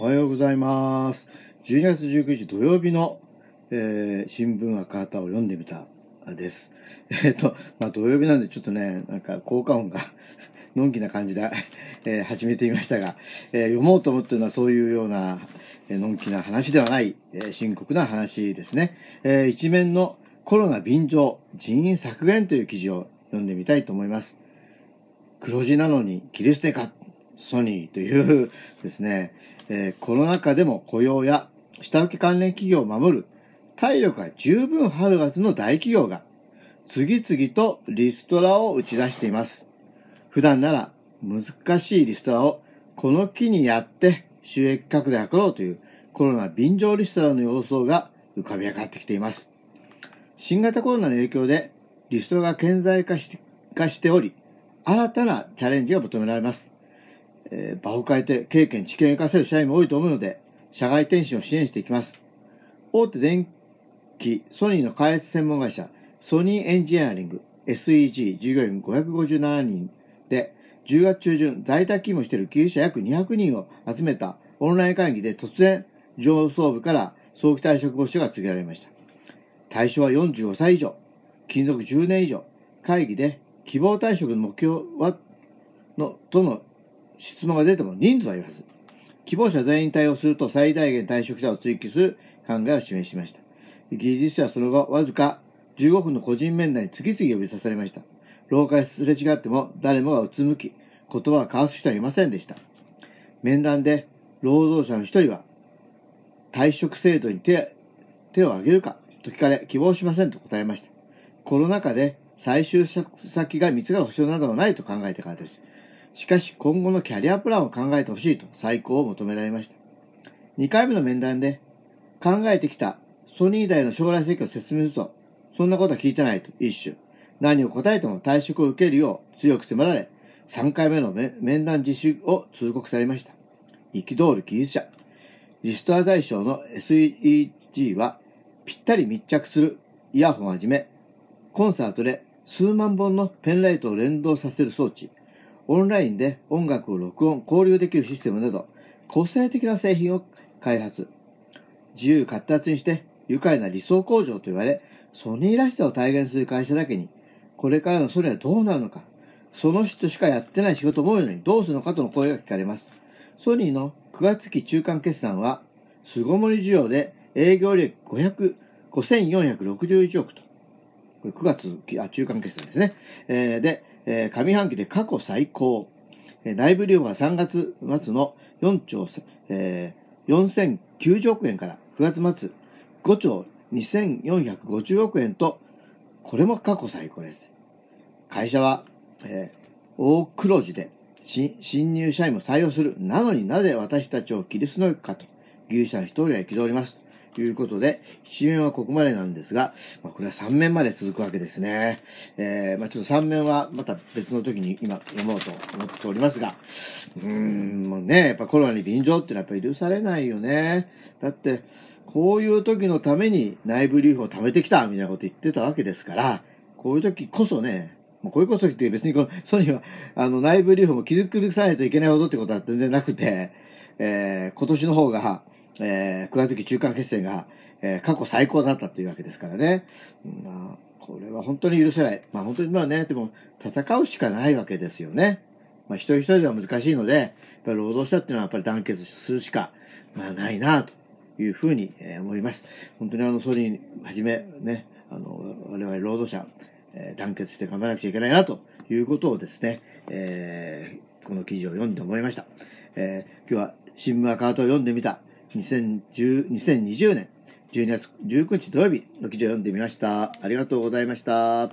おはようございます。12月19日土曜日の、えー新聞赤旗を読んでみたです。えっ、と、まあ土曜日なんでちょっとね、なんか効果音が のんきな感じで、えー始めてみましたが、えー読もうと思ってるのはそういうような、えーのんきな話ではない、えー深刻な話ですね。えー一面のコロナ便乗、人員削減という記事を読んでみたいと思います。黒字なのに切り捨てか、ソニーというですね、えーコロナ禍でも雇用や下請け関連企業を守る体力が十分あるはずの大企業が次々とリストラを打ち出しています。普段なら難しいリストラをこの機にやって収益拡大を図ろうというコロナ便乗リストラの様相が浮かび上がってきています。新型コロナの影響でリストラが顕在化し化しており、新たなチャレンジが求められます。えー場を変えて経験、知見を活かせる社員も多いと思うので、社外転身を支援していきます。大手電機、ソニーの開発専門会社、ソニーエンジニアリング、SEG、従業員557人で、10月中旬、在宅勤務している技術者約200人を集めたオンライン会議で突然、上層部から早期退職募集が告げられました。対象は45歳以上、勤続10年以上、会議で希望退職の目標は、の、との質問が出ても人数は言わず、希望者全員対応すると最大限退職者を追求する考えを示しました。技術者はその後、わずか15分の個人面談に次々呼び出されました。廊下すれ違っても誰もがうつむき、言葉を交わす人はいませんでした。面談で労働者の一人は、退職制度に手手を挙げるかと聞かれ、希望しませんと答えました。コロナ禍で再就職先が見つかる保証などはないと考えてからです。しかし今後のキャリアプランを考えてほしいと再考を求められました。2回目の面談で考えてきたソニー大の将来設計を説明すると、そんなことは聞いてないと一種。何を答えても退職を受けるよう強く迫られ、3回目の面談実施を通告されました。憤る技術者。リストア大賞の SEG はぴったり密着するイヤホンをはじめ、コンサートで数万本のペンライトを連動させる装置、オンラインで音楽を録音、交流できるシステムなど、個性的な製品を開発。自由活達にして愉快な理想工場と言われ、ソニーらしさを体現する会社だけに、これからのソニーはどうなるのか、その人しかやってない仕事を思うようにどうするのかとの声が聞かれます。ソニーの9月期中間決算は、巣ごもり需要で営業利益500 5461億と。これ9月、あ、中間決算ですね。えーで、えー上半期で過去最高。えー内部留保は3月末の4兆、えー4090億円から9月末5兆2450億円と、これも過去最高です。会社は、えー大黒字で新新入社員も採用する。なのになぜ私たちを切りすのかと、技術者の一人は憤ります。ということで、一面はここまでなんですが、まあ、これは三面まで続くわけですね。えー、まあちょっと三面はまた別の時に今読もうと思っておりますが、うーん、もうね、やっぱコロナに便乗ってのはやっぱり許されないよね。だって、こういう時のために内部留保を貯めてきたみたいなこと言ってたわけですから、こういう時こそね、もうこういうことって別にこのソニーはあの内部留保も気づさないといけないほどってことは全然なくて、えー今年の方が、えー9月期中間決戦が、えー過去最高だったというわけですからね。まあ、これは本当に許せない。まあ本当にまあね、でも戦うしかないわけですよね。まあ一人一人では難しいので、やっぱり労働者っていうのはやっぱり団結するしか、まあないなというふうに思います。本当にあのソニーはじめね、あの、我々労働者、えー団結して頑張らなくちゃいけないなということをですね、えーこの記事を読んで思いました。えー今日は新聞赤旗を読んでみた2010 2020年12月19日土曜日の記事を読んでみました。ありがとうございました。